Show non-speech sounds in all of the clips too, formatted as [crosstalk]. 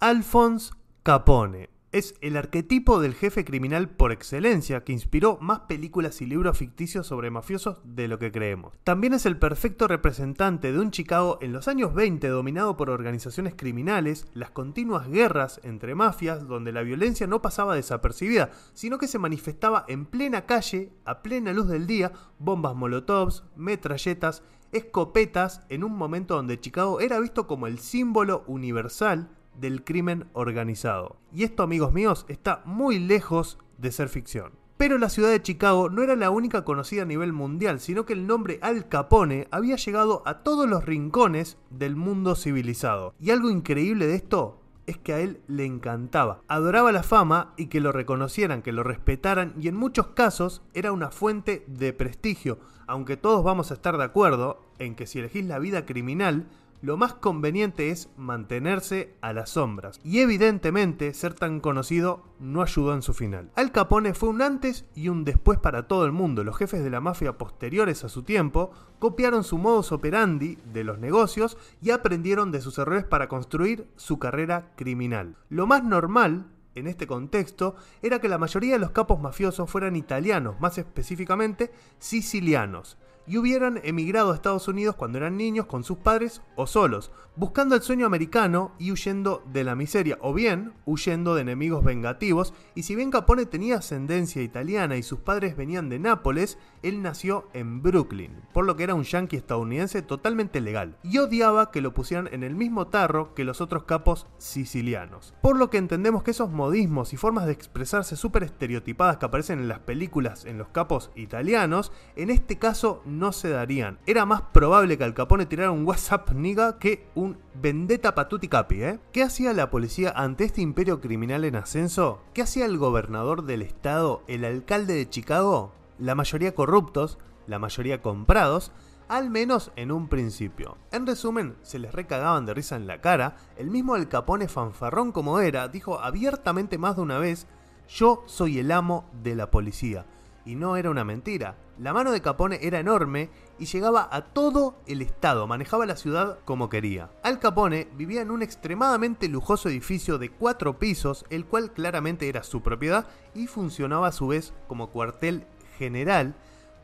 Alphonse Capone es el arquetipo del jefe criminal por excelencia que inspiró más películas y libros ficticios sobre mafiosos de lo que creemos. También es el perfecto representante de un Chicago en los años 20 dominado por organizaciones criminales, las continuas guerras entre mafias donde la violencia no pasaba desapercibida, sino que se manifestaba en plena calle, a plena luz del día, bombas molotovs, metralletas, escopetas, en un momento donde Chicago era visto como el símbolo universal del crimen organizado. Y esto, amigos míos, está muy lejos de ser ficción. Pero la ciudad de Chicago no era la única conocida a nivel mundial, sino que el nombre Al Capone había llegado a todos los rincones del mundo civilizado. Y algo increíble de esto es que a él le encantaba. Adoraba la fama y que lo reconocieran, que lo respetaran y en muchos casos era una fuente de prestigio, aunque todos vamos a estar de acuerdo en que si elegís la vida criminal, lo más conveniente es mantenerse a las sombras. Y evidentemente ser tan conocido no ayudó en su final. Al Capone fue un antes y un después para todo el mundo. Los jefes de la mafia posteriores a su tiempo copiaron su modus operandi de los negocios y aprendieron de sus errores para construir su carrera criminal. Lo más normal en este contexto era que la mayoría de los capos mafiosos fueran italianos, más específicamente sicilianos y hubieran emigrado a Estados Unidos cuando eran niños con sus padres o solos, buscando el sueño americano y huyendo de la miseria, o bien huyendo de enemigos vengativos, y si bien Capone tenía ascendencia italiana y sus padres venían de Nápoles, él nació en Brooklyn, por lo que era un yankee estadounidense totalmente legal, y odiaba que lo pusieran en el mismo tarro que los otros capos sicilianos. Por lo que entendemos que esos modismos y formas de expresarse súper estereotipadas que aparecen en las películas en los capos italianos, en este caso no se darían. Era más probable que Al Capone tirara un WhatsApp niga que un vendetta patuti capi, ¿eh? ¿Qué hacía la policía ante este imperio criminal en ascenso? ¿Qué hacía el gobernador del estado, el alcalde de Chicago? La mayoría corruptos, la mayoría comprados, al menos en un principio. En resumen, se les recagaban de risa en la cara, el mismo Al Capone fanfarrón como era, dijo abiertamente más de una vez, yo soy el amo de la policía. Y no era una mentira, la mano de Capone era enorme y llegaba a todo el estado, manejaba la ciudad como quería. Al Capone vivía en un extremadamente lujoso edificio de cuatro pisos, el cual claramente era su propiedad y funcionaba a su vez como cuartel general,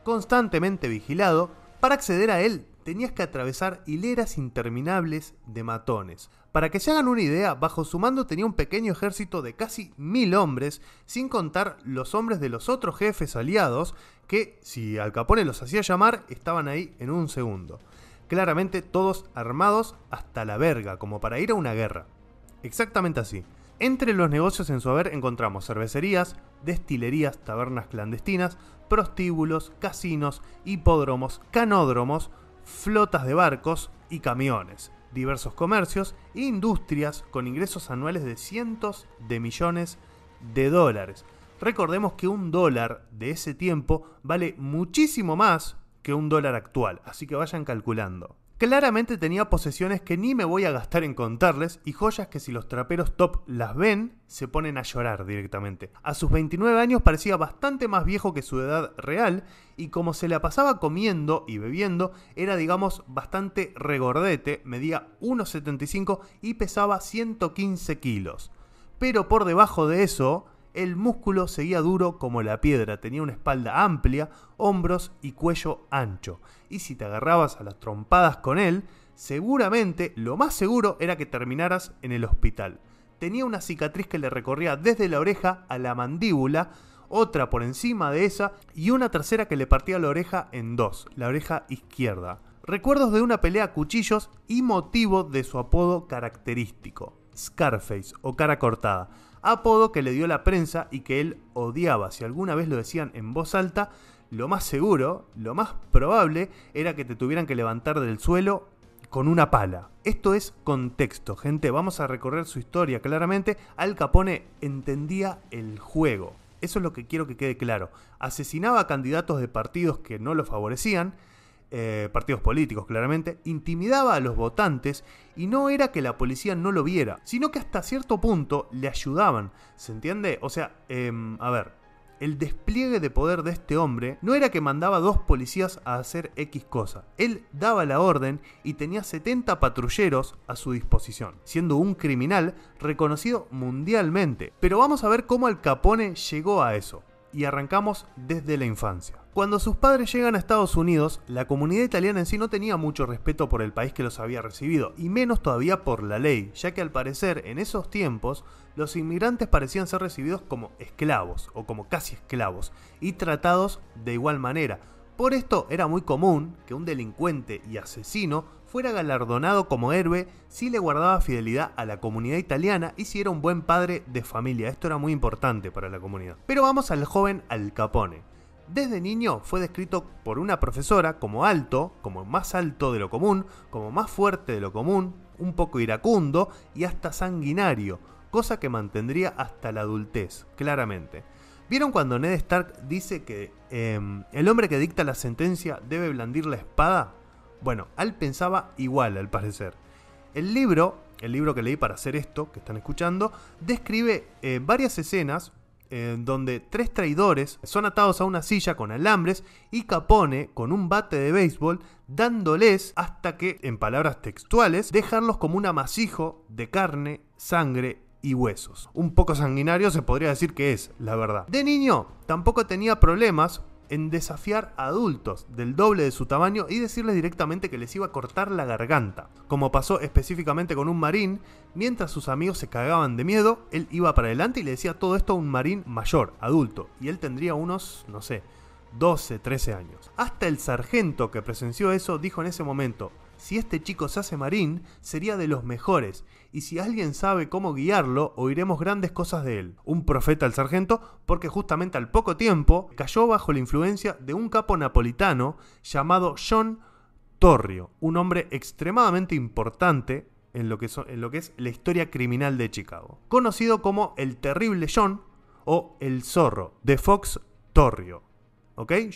constantemente vigilado. Para acceder a él tenías que atravesar hileras interminables de matones. Para que se hagan una idea, bajo su mando tenía un pequeño ejército de casi mil hombres, sin contar los hombres de los otros jefes aliados, que si Al Capone los hacía llamar, estaban ahí en un segundo. Claramente todos armados hasta la verga, como para ir a una guerra. Exactamente así. Entre los negocios en su haber encontramos cervecerías, destilerías, tabernas clandestinas, prostíbulos, casinos, hipódromos, canódromos, flotas de barcos y camiones, diversos comercios e industrias con ingresos anuales de cientos de millones de dólares. Recordemos que un dólar de ese tiempo vale muchísimo más que un dólar actual, así que vayan calculando. Claramente tenía posesiones que ni me voy a gastar en contarles y joyas que si los traperos top las ven, se ponen a llorar directamente. A sus 29 años parecía bastante más viejo que su edad real y como se la pasaba comiendo y bebiendo, era digamos bastante regordete, medía 1,75 y pesaba 115 kilos. Pero por debajo de eso, el músculo seguía duro como la piedra, tenía una espalda amplia, hombros y cuello ancho. Y si te agarrabas a las trompadas con él, seguramente lo más seguro era que terminaras en el hospital. Tenía una cicatriz que le recorría desde la oreja a la mandíbula, otra por encima de esa y una tercera que le partía la oreja en dos, la oreja izquierda. Recuerdos de una pelea a cuchillos y motivo de su apodo característico, Scarface o cara cortada apodo que le dio la prensa y que él odiaba. Si alguna vez lo decían en voz alta, lo más seguro, lo más probable era que te tuvieran que levantar del suelo con una pala. Esto es contexto, gente. Vamos a recorrer su historia claramente. Al Capone entendía el juego. Eso es lo que quiero que quede claro. Asesinaba a candidatos de partidos que no lo favorecían. Eh, partidos políticos claramente, intimidaba a los votantes y no era que la policía no lo viera, sino que hasta cierto punto le ayudaban, ¿se entiende? O sea, em, a ver, el despliegue de poder de este hombre no era que mandaba dos policías a hacer X cosa. Él daba la orden y tenía 70 patrulleros a su disposición, siendo un criminal reconocido mundialmente. Pero vamos a ver cómo Al Capone llegó a eso. Y arrancamos desde la infancia. Cuando sus padres llegan a Estados Unidos, la comunidad italiana en sí no tenía mucho respeto por el país que los había recibido, y menos todavía por la ley, ya que al parecer en esos tiempos los inmigrantes parecían ser recibidos como esclavos, o como casi esclavos, y tratados de igual manera. Por esto era muy común que un delincuente y asesino fuera galardonado como héroe si le guardaba fidelidad a la comunidad italiana y si era un buen padre de familia. Esto era muy importante para la comunidad. Pero vamos al joven Al Capone. Desde niño fue descrito por una profesora como alto, como más alto de lo común, como más fuerte de lo común, un poco iracundo y hasta sanguinario, cosa que mantendría hasta la adultez, claramente. ¿Vieron cuando Ned Stark dice que em, el hombre que dicta la sentencia debe blandir la espada? Bueno, Al pensaba igual al parecer. El libro, el libro que leí para hacer esto, que están escuchando, describe eh, varias escenas donde tres traidores son atados a una silla con alambres y Capone con un bate de béisbol dándoles hasta que, en palabras textuales, dejarlos como un amasijo de carne, sangre y huesos. Un poco sanguinario se podría decir que es, la verdad. De niño tampoco tenía problemas en desafiar a adultos del doble de su tamaño y decirles directamente que les iba a cortar la garganta. Como pasó específicamente con un marín, mientras sus amigos se cagaban de miedo, él iba para adelante y le decía todo esto a un marín mayor, adulto, y él tendría unos, no sé, 12, 13 años. Hasta el sargento que presenció eso dijo en ese momento, si este chico se hace marín, sería de los mejores, y si alguien sabe cómo guiarlo, oiremos grandes cosas de él. Un profeta al sargento, porque justamente al poco tiempo cayó bajo la influencia de un capo napolitano llamado John Torrio, un hombre extremadamente importante en lo que, en lo que es la historia criminal de Chicago, conocido como el terrible John o el zorro de Fox Torrio.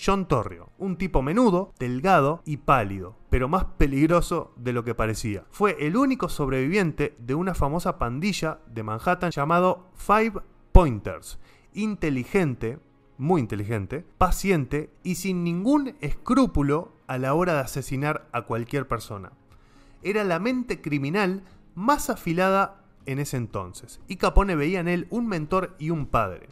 John Torrio, un tipo menudo, delgado y pálido, pero más peligroso de lo que parecía. Fue el único sobreviviente de una famosa pandilla de Manhattan llamado Five Pointers, inteligente, muy inteligente, paciente y sin ningún escrúpulo a la hora de asesinar a cualquier persona. Era la mente criminal más afilada en ese entonces, y Capone veía en él un mentor y un padre.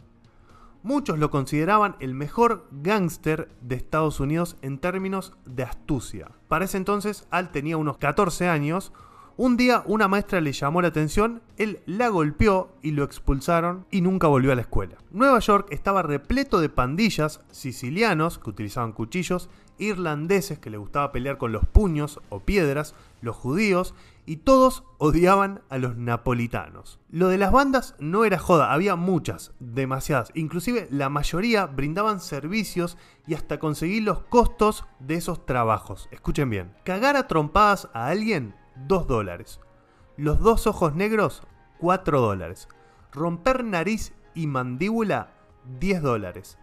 Muchos lo consideraban el mejor gángster de Estados Unidos en términos de astucia. Para ese entonces, Al tenía unos 14 años. Un día una maestra le llamó la atención, él la golpeó y lo expulsaron y nunca volvió a la escuela. Nueva York estaba repleto de pandillas sicilianos que utilizaban cuchillos, irlandeses que le gustaba pelear con los puños o piedras, los judíos y todos odiaban a los napolitanos. Lo de las bandas no era joda, había muchas, demasiadas, inclusive la mayoría brindaban servicios y hasta conseguir los costos de esos trabajos. Escuchen bien, cagar a trompadas a alguien, 2 dólares. Los dos ojos negros, 4 dólares. Romper nariz y mandíbula, 10 dólares.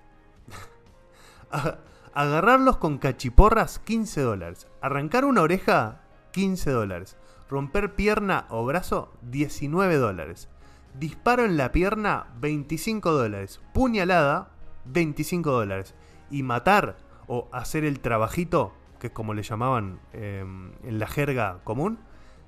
[laughs] Agarrarlos con cachiporras, 15 dólares. Arrancar una oreja, 15 dólares. Romper pierna o brazo, 19 dólares. Disparo en la pierna, 25 dólares. Puñalada, 25 dólares. Y matar o hacer el trabajito, que es como le llamaban em, en la jerga común,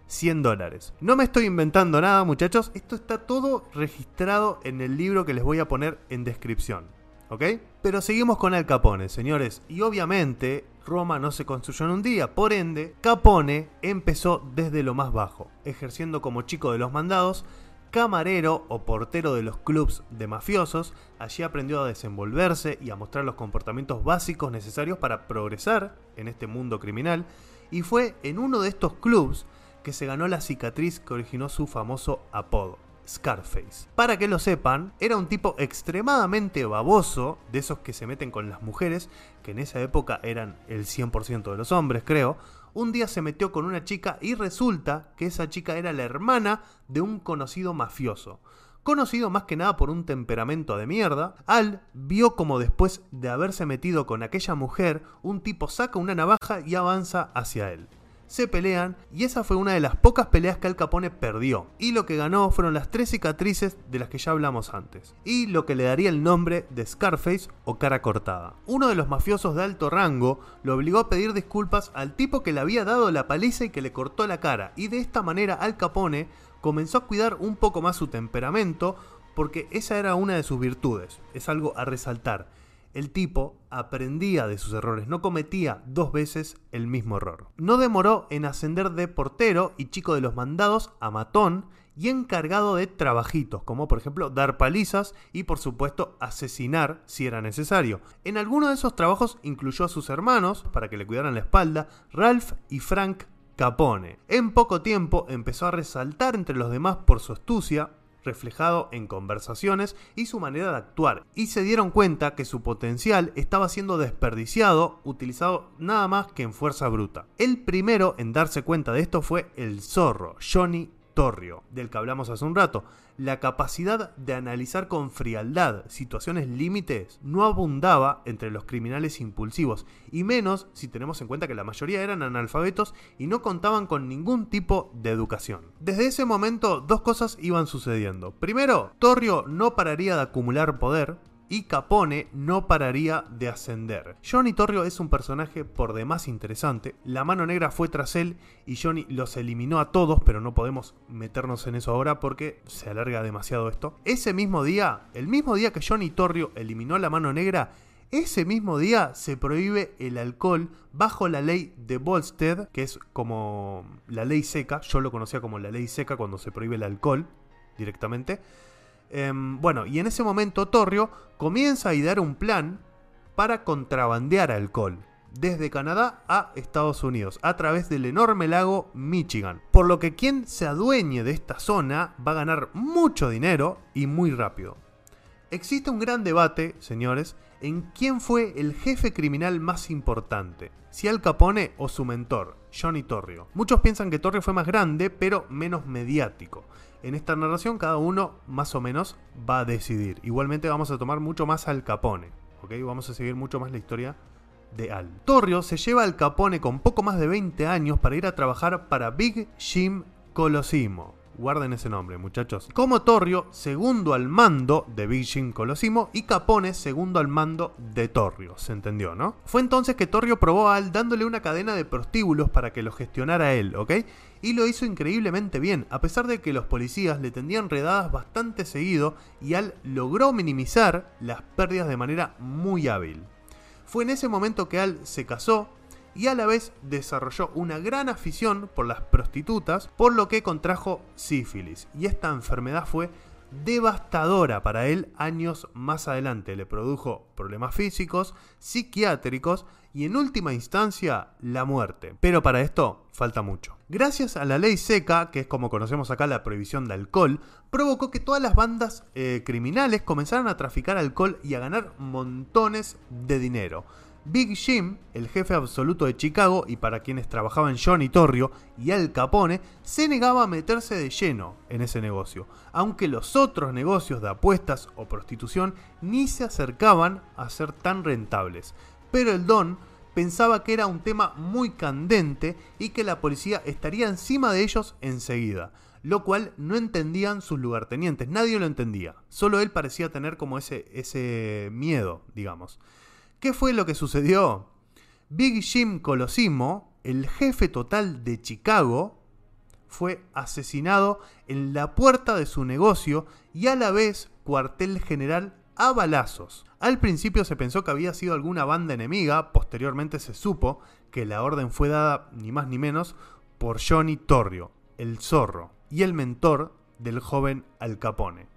100 dólares. No me estoy inventando nada, muchachos. Esto está todo registrado en el libro que les voy a poner en descripción. ¿Ok? Pero seguimos con Al Capone, señores. Y obviamente Roma no se construyó en un día, por ende, Capone empezó desde lo más bajo, ejerciendo como chico de los mandados, camarero o portero de los clubs de mafiosos, allí aprendió a desenvolverse y a mostrar los comportamientos básicos necesarios para progresar en este mundo criminal, y fue en uno de estos clubs que se ganó la cicatriz que originó su famoso apodo. Scarface. Para que lo sepan, era un tipo extremadamente baboso, de esos que se meten con las mujeres, que en esa época eran el 100% de los hombres, creo. Un día se metió con una chica y resulta que esa chica era la hermana de un conocido mafioso. conocido más que nada por un temperamento de mierda, Al vio como después de haberse metido con aquella mujer, un tipo saca una navaja y avanza hacia él se pelean y esa fue una de las pocas peleas que Al Capone perdió. Y lo que ganó fueron las tres cicatrices de las que ya hablamos antes. Y lo que le daría el nombre de Scarface o cara cortada. Uno de los mafiosos de alto rango lo obligó a pedir disculpas al tipo que le había dado la paliza y que le cortó la cara. Y de esta manera Al Capone comenzó a cuidar un poco más su temperamento porque esa era una de sus virtudes. Es algo a resaltar el tipo aprendía de sus errores, no cometía dos veces el mismo error. No demoró en ascender de portero y chico de los mandados a matón y encargado de trabajitos, como por ejemplo dar palizas y por supuesto asesinar si era necesario. En alguno de esos trabajos incluyó a sus hermanos para que le cuidaran la espalda, Ralph y Frank Capone. En poco tiempo empezó a resaltar entre los demás por su astucia, reflejado en conversaciones y su manera de actuar, y se dieron cuenta que su potencial estaba siendo desperdiciado, utilizado nada más que en fuerza bruta. El primero en darse cuenta de esto fue el zorro, Johnny Torrio, del que hablamos hace un rato. La capacidad de analizar con frialdad situaciones límites no abundaba entre los criminales impulsivos, y menos si tenemos en cuenta que la mayoría eran analfabetos y no contaban con ningún tipo de educación. Desde ese momento dos cosas iban sucediendo. Primero, Torrio no pararía de acumular poder, y Capone no pararía de ascender. Johnny Torrio es un personaje por demás interesante. La mano negra fue tras él y Johnny los eliminó a todos, pero no podemos meternos en eso ahora porque se alarga demasiado esto. Ese mismo día, el mismo día que Johnny Torrio eliminó a la mano negra, ese mismo día se prohíbe el alcohol bajo la ley de Volstead, que es como la ley seca. Yo lo conocía como la ley seca cuando se prohíbe el alcohol directamente. Em, bueno, y en ese momento Torrio comienza a idear un plan para contrabandear alcohol desde Canadá a Estados Unidos a través del enorme lago Michigan. Por lo que quien se adueñe de esta zona va a ganar mucho dinero y muy rápido. Existe un gran debate, señores, en quién fue el jefe criminal más importante, si Al Capone o su mentor, Johnny Torrio. Muchos piensan que Torrio fue más grande, pero menos mediático. En esta narración cada uno más o menos va a decidir. Igualmente vamos a tomar mucho más al Capone. ¿ok? Vamos a seguir mucho más la historia de Al. Torrio se lleva al Capone con poco más de 20 años para ir a trabajar para Big Jim Colosimo. Guarden ese nombre, muchachos. Como Torrio, segundo al mando de Jim Colosimo y Capone, segundo al mando de Torrio. ¿Se entendió, no? Fue entonces que Torrio probó a Al dándole una cadena de prostíbulos para que lo gestionara él, ¿ok? Y lo hizo increíblemente bien, a pesar de que los policías le tendían redadas bastante seguido y Al logró minimizar las pérdidas de manera muy hábil. Fue en ese momento que Al se casó y a la vez desarrolló una gran afición por las prostitutas, por lo que contrajo sífilis. Y esta enfermedad fue devastadora para él años más adelante. Le produjo problemas físicos, psiquiátricos y en última instancia la muerte. Pero para esto falta mucho. Gracias a la ley seca, que es como conocemos acá la prohibición de alcohol, provocó que todas las bandas eh, criminales comenzaran a traficar alcohol y a ganar montones de dinero. Big Jim, el jefe absoluto de Chicago y para quienes trabajaban Johnny Torrio y Al Capone, se negaba a meterse de lleno en ese negocio, aunque los otros negocios de apuestas o prostitución ni se acercaban a ser tan rentables. Pero el Don pensaba que era un tema muy candente y que la policía estaría encima de ellos enseguida, lo cual no entendían sus lugartenientes, nadie lo entendía, solo él parecía tener como ese, ese miedo, digamos. ¿Qué fue lo que sucedió? Big Jim Colosimo, el jefe total de Chicago, fue asesinado en la puerta de su negocio y a la vez cuartel general a balazos. Al principio se pensó que había sido alguna banda enemiga, posteriormente se supo que la orden fue dada ni más ni menos por Johnny Torrio, el zorro, y el mentor del joven Al Capone.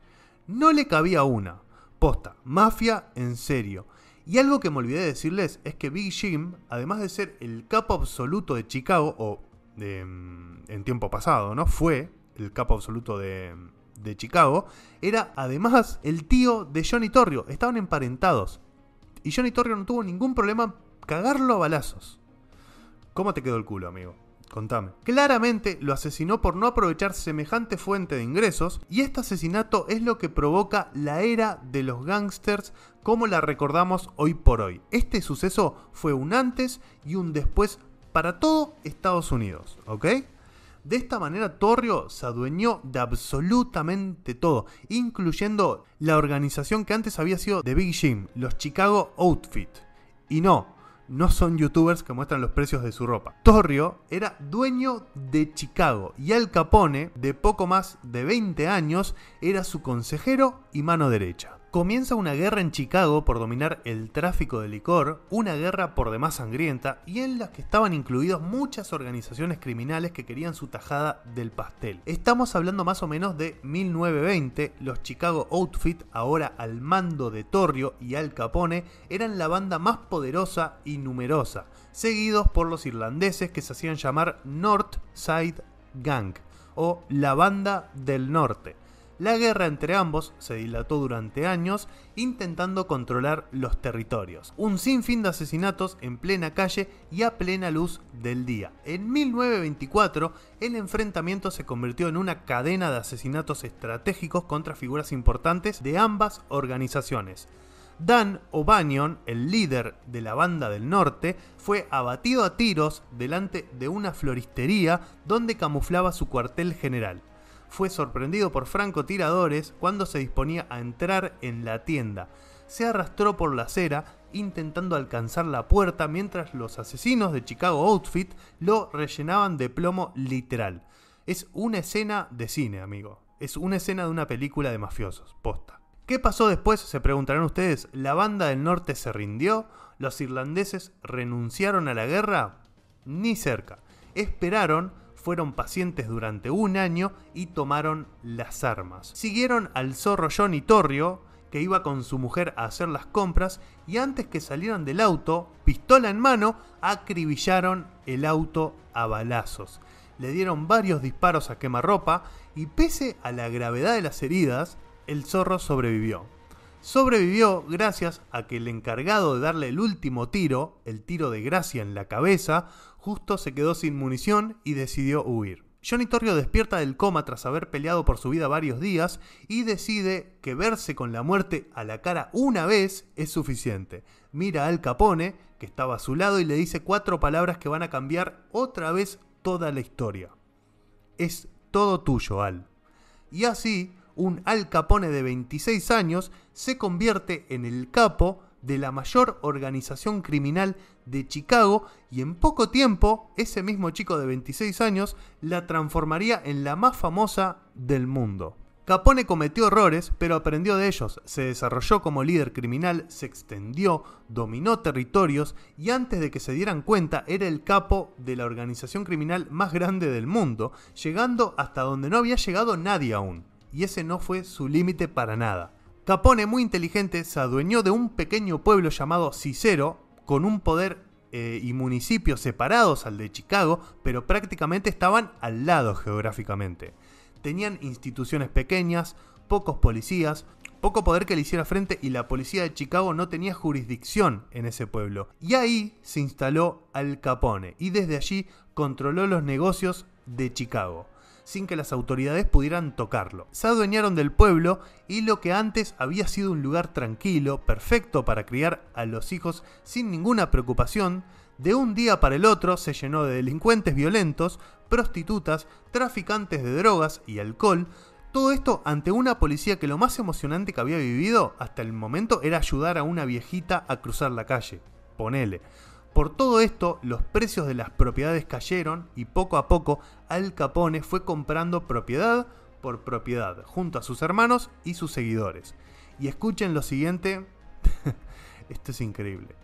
No le cabía una. Posta, mafia en serio. Y algo que me olvidé de decirles es que Big Jim, además de ser el capo absoluto de Chicago, o mm, en tiempo pasado, ¿no? Fue el capo absoluto de, de Chicago, era además el tío de Johnny Torrio. Estaban emparentados. Y Johnny Torrio no tuvo ningún problema cagarlo a balazos. ¿Cómo te quedó el culo, amigo? Contame. Claramente lo asesinó por no aprovechar semejante fuente de ingresos y este asesinato es lo que provoca la era de los gángsters como la recordamos hoy por hoy. Este suceso fue un antes y un después para todo Estados Unidos, ¿ok? De esta manera Torrio se adueñó de absolutamente todo, incluyendo la organización que antes había sido The Big Jim, los Chicago Outfit. Y no, no son youtubers que muestran los precios de su ropa. Torrio era dueño de Chicago y Al Capone, de poco más de 20 años, era su consejero y mano derecha. Comienza una guerra en Chicago por dominar el tráfico de licor, una guerra por demás sangrienta y en la que estaban incluidos muchas organizaciones criminales que querían su tajada del pastel. Estamos hablando más o menos de 1920, los Chicago Outfit, ahora al mando de Torrio y Al Capone, eran la banda más poderosa y numerosa, seguidos por los irlandeses que se hacían llamar North Side Gang o la banda del norte. La guerra entre ambos se dilató durante años intentando controlar los territorios. Un sinfín de asesinatos en plena calle y a plena luz del día. En 1924 el enfrentamiento se convirtió en una cadena de asesinatos estratégicos contra figuras importantes de ambas organizaciones. Dan O'Banion, el líder de la banda del norte, fue abatido a tiros delante de una floristería donde camuflaba su cuartel general fue sorprendido por francotiradores cuando se disponía a entrar en la tienda. Se arrastró por la acera intentando alcanzar la puerta mientras los asesinos de Chicago Outfit lo rellenaban de plomo literal. Es una escena de cine, amigo. Es una escena de una película de mafiosos, posta. ¿Qué pasó después? Se preguntarán ustedes. ¿La banda del norte se rindió? ¿Los irlandeses renunciaron a la guerra? Ni cerca. Esperaron fueron pacientes durante un año y tomaron las armas. Siguieron al zorro Johnny Torrio, que iba con su mujer a hacer las compras y antes que salieran del auto, pistola en mano, acribillaron el auto a balazos. Le dieron varios disparos a quemarropa y pese a la gravedad de las heridas, el zorro sobrevivió. Sobrevivió gracias a que el encargado de darle el último tiro, el tiro de gracia en la cabeza, justo se quedó sin munición y decidió huir. Johnny Torrio despierta del coma tras haber peleado por su vida varios días y decide que verse con la muerte a la cara una vez es suficiente. Mira al Capone, que estaba a su lado, y le dice cuatro palabras que van a cambiar otra vez toda la historia. Es todo tuyo, Al. Y así, un Al Capone de 26 años se convierte en el capo de la mayor organización criminal de Chicago y en poco tiempo ese mismo chico de 26 años la transformaría en la más famosa del mundo. Capone cometió errores, pero aprendió de ellos, se desarrolló como líder criminal, se extendió, dominó territorios y antes de que se dieran cuenta era el capo de la organización criminal más grande del mundo, llegando hasta donde no había llegado nadie aún. Y ese no fue su límite para nada. Capone, muy inteligente, se adueñó de un pequeño pueblo llamado Cicero, con un poder eh, y municipios separados al de Chicago, pero prácticamente estaban al lado geográficamente. Tenían instituciones pequeñas, pocos policías, poco poder que le hiciera frente y la policía de Chicago no tenía jurisdicción en ese pueblo. Y ahí se instaló Al Capone y desde allí controló los negocios de Chicago sin que las autoridades pudieran tocarlo. Se adueñaron del pueblo y lo que antes había sido un lugar tranquilo, perfecto para criar a los hijos sin ninguna preocupación, de un día para el otro se llenó de delincuentes violentos, prostitutas, traficantes de drogas y alcohol, todo esto ante una policía que lo más emocionante que había vivido hasta el momento era ayudar a una viejita a cruzar la calle. Ponele. Por todo esto, los precios de las propiedades cayeron y poco a poco Al Capone fue comprando propiedad por propiedad, junto a sus hermanos y sus seguidores. Y escuchen lo siguiente, [laughs] esto es increíble,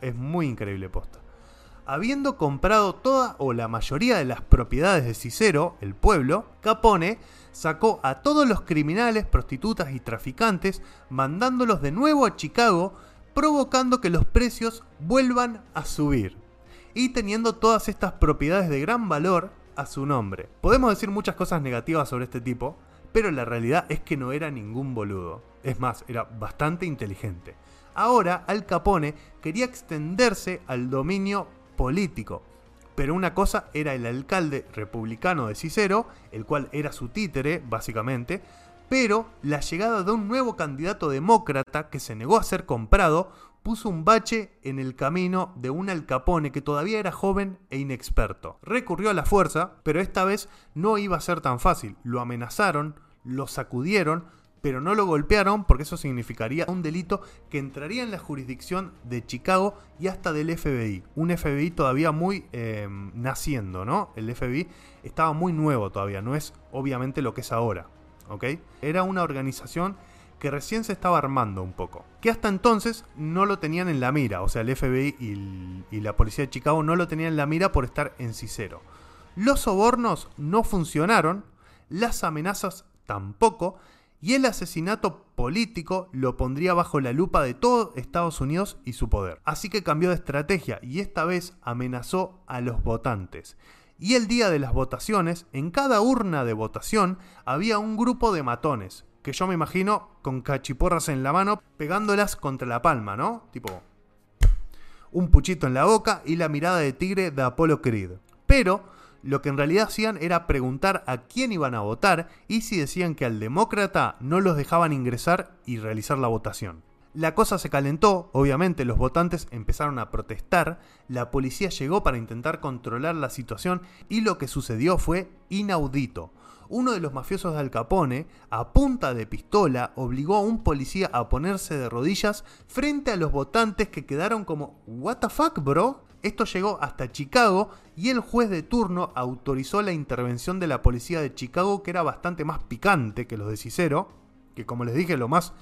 es, muy increíble posta. Habiendo comprado toda o la mayoría de las propiedades de Cicero, el pueblo, Capone sacó a todos los criminales, prostitutas y traficantes, mandándolos de nuevo a Chicago provocando que los precios vuelvan a subir y teniendo todas estas propiedades de gran valor a su nombre. Podemos decir muchas cosas negativas sobre este tipo, pero la realidad es que no era ningún boludo. Es más, era bastante inteligente. Ahora Al Capone quería extenderse al dominio político, Pero una cosa era el alcalde republicano de Cicero, el cual era su títere, básicamente, pero la llegada de un nuevo candidato demócrata que se negó a ser comprado puso un bache en el camino de un Al Capone que todavía era joven e inexperto. Recurrió a la fuerza, pero esta vez no iba a ser tan fácil. Lo amenazaron, lo sacudieron, pero no lo golpearon porque eso significaría un delito que entraría en la jurisdicción de Chicago y hasta del FBI. Un FBI todavía muy em, naciendo, ¿no? El FBI estaba muy nuevo todavía, no es obviamente lo que es ahora, Era una organización que recién se estaba armando un poco. Que hasta entonces no lo tenían en la mira, o sea, el FBI y, la policía de Chicago no lo tenían en la mira por estar en Cicero. Los sobornos no funcionaron, las amenazas tampoco, y el asesinato político lo pondría bajo la lupa de todo Estados Unidos y su poder. Así que cambió de estrategia y esta vez amenazó a los votantes. Y el día de las votaciones, en cada urna de votación había un grupo de matones, que yo me imagino con cachiporras en la mano, pegándolas contra la palma, ¿no? Tipo, un puchito en la boca y la mirada de tigre de Apolo Creed. Pero lo que en realidad hacían era preguntar a quién iban a votar y si decían que al demócrata no los dejaban ingresar y realizar la votación. La cosa se calentó, obviamente los votantes empezaron a protestar, la policía llegó para intentar controlar la situación y lo que sucedió fue inaudito uno de los mafiosos de Al Capone, a punta de pistola, obligó a un policía a ponerse de rodillas frente a los votantes que quedaron como, ¿What the fuck, bro? Esto llegó hasta Chicago y el juez de turno autorizó la intervención de la policía de Chicago, que era bastante más picante que los de Cicero, que como les dije, lo más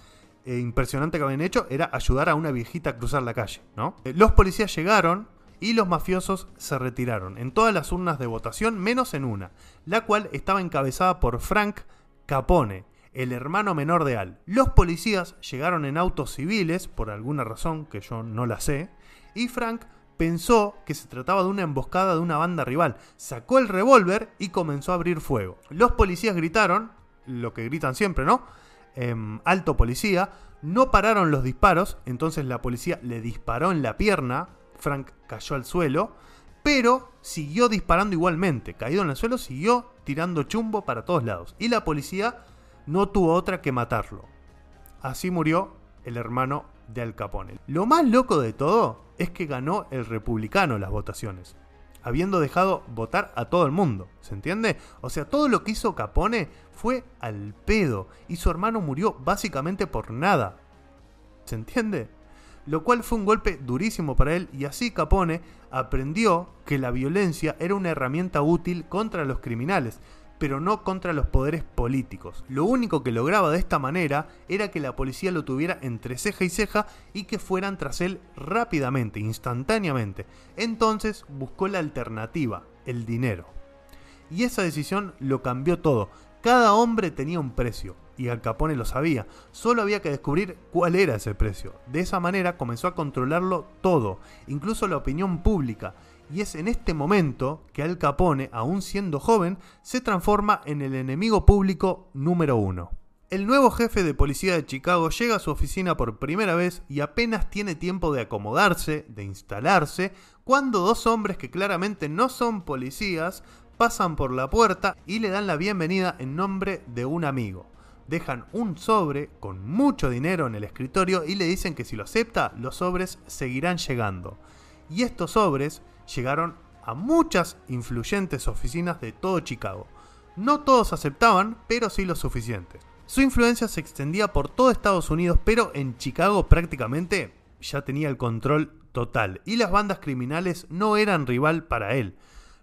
eh, impresionante que habían hecho era ayudar a una viejita a cruzar la calle, ¿no? Eh, los policías llegaron, y los mafiosos se retiraron en todas las urnas de votación menos en una, la cual estaba encabezada por Frank Capone, el hermano menor de Al. Los policías llegaron en autos civiles, por alguna razón que yo no la sé, y Frank pensó que se trataba de una emboscada de una banda rival, sacó el revólver y comenzó a abrir fuego. Los policías gritaron, lo que gritan siempre, ¿no? Em, alto policía, no pararon los disparos, entonces la policía le disparó en la pierna Frank cayó al suelo, pero siguió disparando igualmente. Caído en el suelo, siguió tirando chumbo para todos lados. Y la policía no tuvo otra que matarlo. Así murió el hermano de Al Capone. Lo más loco de todo es que ganó el republicano las votaciones, habiendo dejado votar a todo el mundo, ¿se entiende? O sea, todo lo que hizo Capone fue al pedo y su hermano murió básicamente por nada. ¿Se entiende? lo cual fue un golpe durísimo para él y así Capone aprendió que la violencia era una herramienta útil contra los criminales, pero no contra los poderes políticos. Lo único que lograba de esta manera era que la policía lo tuviera entre ceja y ceja y que fueran tras él rápidamente, instantáneamente. Entonces buscó la alternativa, el dinero. Y esa decisión lo cambió todo. Cada hombre tenía un precio, y Al Capone lo sabía, solo había que descubrir cuál era ese precio. De esa manera comenzó a controlarlo todo, incluso la opinión pública, y es en este momento que Al Capone, aún siendo joven, se transforma en el enemigo público número uno. El nuevo jefe de policía de Chicago llega a su oficina por primera vez y apenas tiene tiempo de acomodarse, de instalarse, cuando dos hombres que claramente no son policías pasan por la puerta y le dan la bienvenida en nombre de un amigo. Dejan un sobre con mucho dinero en el escritorio y le dicen que si lo acepta, los sobres seguirán llegando. Y estos sobres llegaron a muchas influyentes oficinas de todo Chicago. No todos aceptaban, pero sí lo suficientes. Su influencia se extendía por todo Estados Unidos, pero en Chicago prácticamente ya tenía el control total. Y las bandas criminales no eran rival para él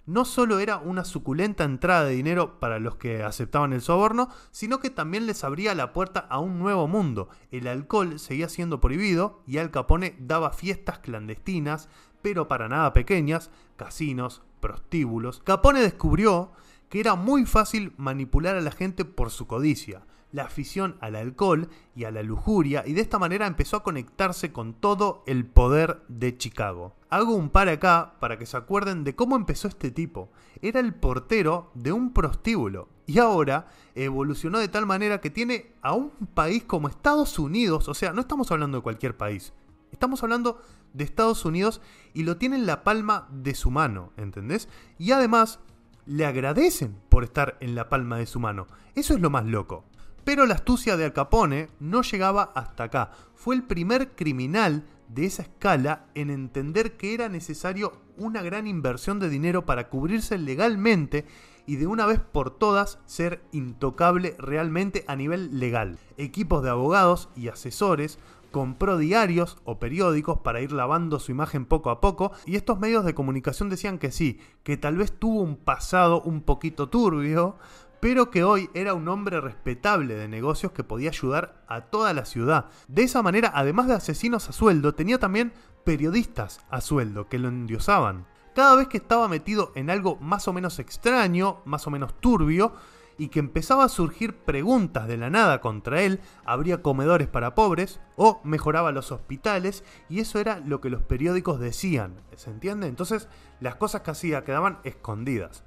no solo era una suculenta entrada de dinero para los que aceptaban el soborno, sino que también les abría la puerta a un nuevo mundo. El alcohol seguía siendo prohibido y Al Capone daba fiestas clandestinas, pero para nada pequeñas, casinos, prostíbulos. Capone descubrió que era muy fácil manipular a la gente por su codicia la afición al alcohol y a la lujuria y de esta manera empezó a conectarse con todo el poder de Chicago. Hago un par acá para que se acuerden de cómo empezó este tipo. Era el portero de un prostíbulo y ahora evolucionó de tal manera que tiene a un país como Estados Unidos, o sea, no estamos hablando de cualquier país, Estamos hablando de Estados Unidos y lo tiene en la palma de su mano, ¿entendés? Y además le agradecen por estar en la palma de su mano. Eso es lo más loco. Pero la astucia de Al Capone no llegaba hasta acá. Fue el primer criminal de esa escala en entender que era necesario una gran inversión de dinero para cubrirse legalmente y de una vez por todas ser intocable realmente a nivel legal. Equipos de abogados y asesores compró diarios o periódicos para ir lavando su imagen poco a poco y estos medios de comunicación decían que sí, que tal vez tuvo un pasado un poquito turbio, pero que hoy era un hombre respetable de negocios que podía ayudar a toda la ciudad. De esa manera, además de asesinos a sueldo, tenía también periodistas a sueldo que lo endiosaban. Cada vez que estaba metido en algo más o menos extraño, más o menos turbio, y que empezaba a surgir preguntas de la nada contra él, habría comedores para pobres o mejoraba los hospitales y eso era lo que los periódicos decían, ¿se entiende? Entonces las cosas que hacía quedaban escondidas.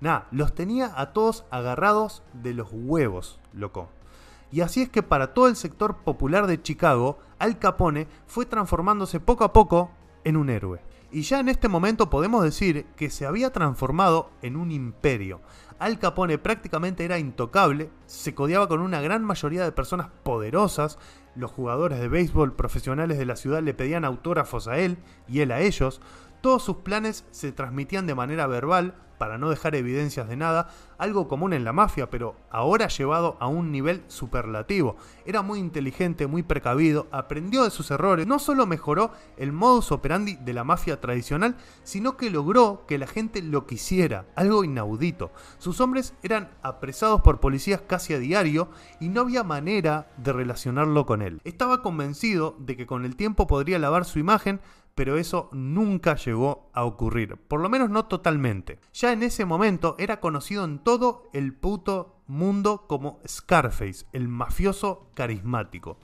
Nada, los tenía a todos agarrados de los huevos, loco. Y así es que para todo el sector popular de Chicago, Al Capone fue transformándose poco a poco en un héroe. Y ya en este momento podemos decir que se había transformado en un imperio. Al Capone prácticamente era intocable, se codiaba con una gran mayoría de personas poderosas, los jugadores de béisbol profesionales de la ciudad le pedían autógrafos a él y él a ellos, todos sus planes se transmitían de manera verbal, para no dejar evidencias de nada, algo común en la mafia, pero ahora llevado a un nivel superlativo. Era muy inteligente, muy precavido, aprendió de sus errores, no solo mejoró el modus operandi de la mafia tradicional, sino que logró que la gente lo quisiera, algo inaudito. Sus hombres eran apresados por policías casi a diario y no había manera de relacionarlo con él. Estaba convencido de que con el tiempo podría lavar su imagen, pero eso nunca llegó a ocurrir, por lo menos no totalmente. Ya en ese momento era conocido en todo el puto mundo como Scarface, el mafioso carismático.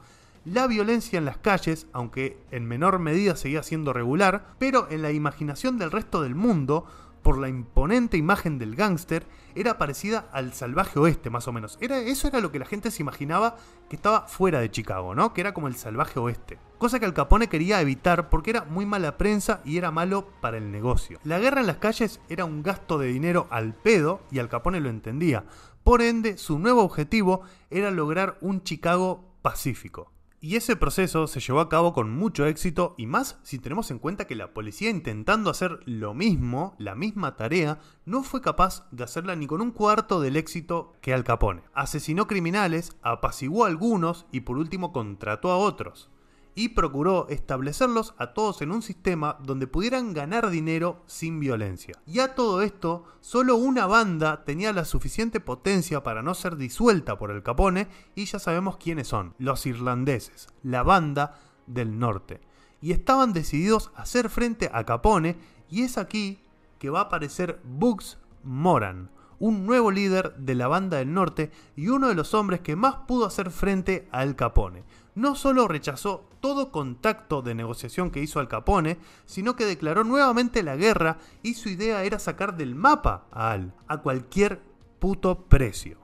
La violencia en las calles, aunque en menor medida seguía siendo regular, pero en la imaginación del resto del mundo, por la imponente imagen del gángster, era parecida al salvaje oeste, más o menos. Era, eso era lo que la gente se imaginaba que estaba fuera de Chicago, ¿no? Que era como el salvaje oeste. Cosa que Al Capone quería evitar porque era muy mala prensa y era malo para el negocio. La guerra en las calles era un gasto de dinero al pedo y Al Capone lo entendía. Por ende, su nuevo objetivo era lograr un Chicago pacífico. Y ese proceso se llevó a cabo con mucho éxito y más si tenemos en cuenta que la policía intentando hacer lo mismo, la misma tarea, no fue capaz de hacerla ni con un cuarto del éxito que Al Capone. Asesinó criminales, apaciguó a algunos y por último contrató a otros y procuró establecerlos a todos en un sistema donde pudieran ganar dinero sin violencia. Y a todo esto, solo una banda tenía la suficiente potencia para no ser disuelta por el Capone y ya sabemos quiénes son, los irlandeses, la banda del norte. Y estaban decididos a hacer frente a Capone y es aquí que va a aparecer Bugs Moran, un nuevo líder de la banda del norte y uno de los hombres que más pudo hacer frente Al Capone no solo rechazó todo contacto de negociación que hizo Al Capone, sino que declaró nuevamente la guerra y su idea era sacar del mapa a Al, a cualquier puto precio.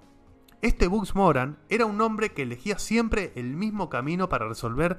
Este Bugs Moran era un hombre que elegía siempre el mismo camino para resolver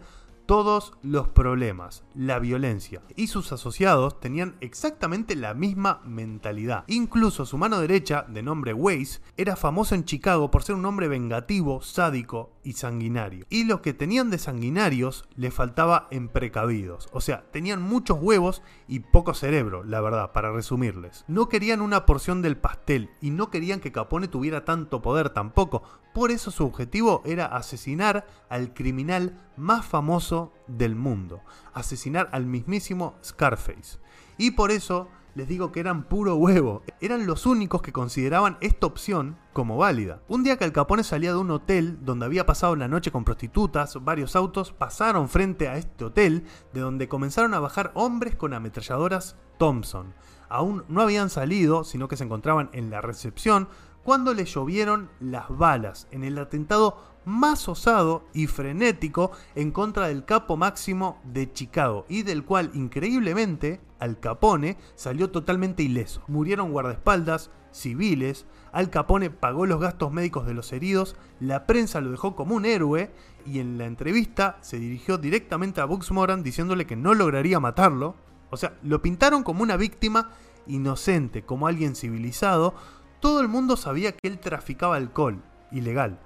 todos los problemas, la violencia y sus asociados tenían exactamente la misma mentalidad. Incluso su mano derecha, de nombre Weiss, era famoso en Chicago por ser un hombre vengativo, sádico y sanguinario. Y los que tenían de sanguinarios le faltaba en precavidos. O sea, tenían muchos huevos y poco cerebro, la verdad, para resumirles. No querían una porción del pastel y no querían que Capone tuviera tanto poder tampoco. Por eso su objetivo era asesinar al criminal más famoso del mundo. Asesinar al mismísimo Scarface. Y por eso les digo que eran puro huevo. Eran los únicos que consideraban esta opción como válida. Un día que Al Capone salía de un hotel donde había pasado la noche con prostitutas, varios autos pasaron frente a este hotel, de donde comenzaron a bajar hombres con ametralladoras Thompson. Aún no habían salido, sino que se encontraban en la recepción, cuando le llovieron las balas en el atentado más osado y frenético en contra del capo máximo de Chicago y del cual increíblemente Al Capone salió totalmente ileso. Murieron guardaespaldas, civiles, Al Capone pagó los gastos médicos de los heridos, la prensa lo dejó como un héroe y en la entrevista se dirigió directamente a Bugs Moran diciéndole que no lograría matarlo. O sea, lo pintaron como una víctima inocente, como alguien civilizado. Todo el mundo sabía que él traficaba alcohol, ilegal.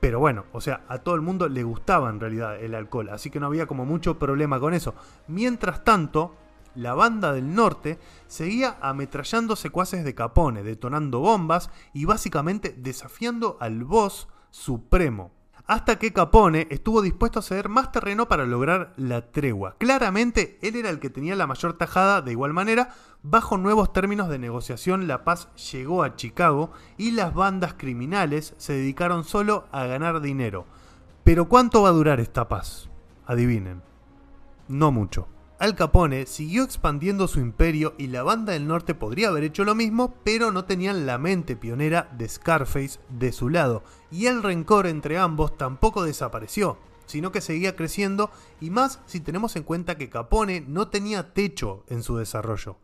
Pero bueno, o sea, a todo el mundo le gustaba en realidad el alcohol, así que no había como mucho problema con eso. Mientras tanto, la banda del norte seguía ametrallando secuaces de Capone, detonando bombas y básicamente desafiando al boss supremo. Hasta que Capone estuvo dispuesto a ceder más terreno para lograr la tregua. Claramente él era el que tenía la mayor tajada, de igual manera, bajo nuevos términos de negociación la paz llegó a Chicago y las bandas criminales se dedicaron solo a ganar dinero. Pero ¿cuánto va a durar esta paz? Adivinen. No mucho. Al Capone siguió expandiendo su imperio y la banda del norte podría haber hecho lo mismo, pero no tenían la mente pionera de Scarface de su lado, y el rencor entre ambos tampoco desapareció, sino que seguía creciendo, y más si tenemos en cuenta que Capone no tenía techo en su desarrollo.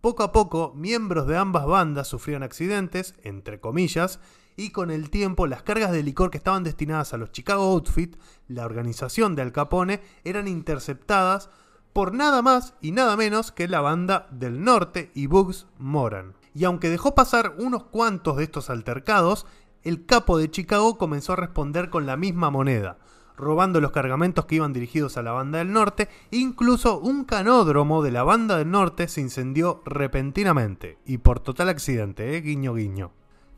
Poco a poco, miembros de ambas bandas sufrían accidentes, entre comillas, y con el tiempo las cargas de licor que estaban destinadas a los Chicago Outfit, la organización de Al Capone, eran interceptadas por nada más y nada menos que la banda del norte y Bugs Moran. Y aunque dejó pasar unos cuantos de estos altercados, el capo de Chicago comenzó a responder con la misma moneda, robando los cargamentos que iban dirigidos a la banda del norte, incluso un canódromo de la banda del norte se incendió repentinamente, y por total accidente, ¿eh? guiño guiño.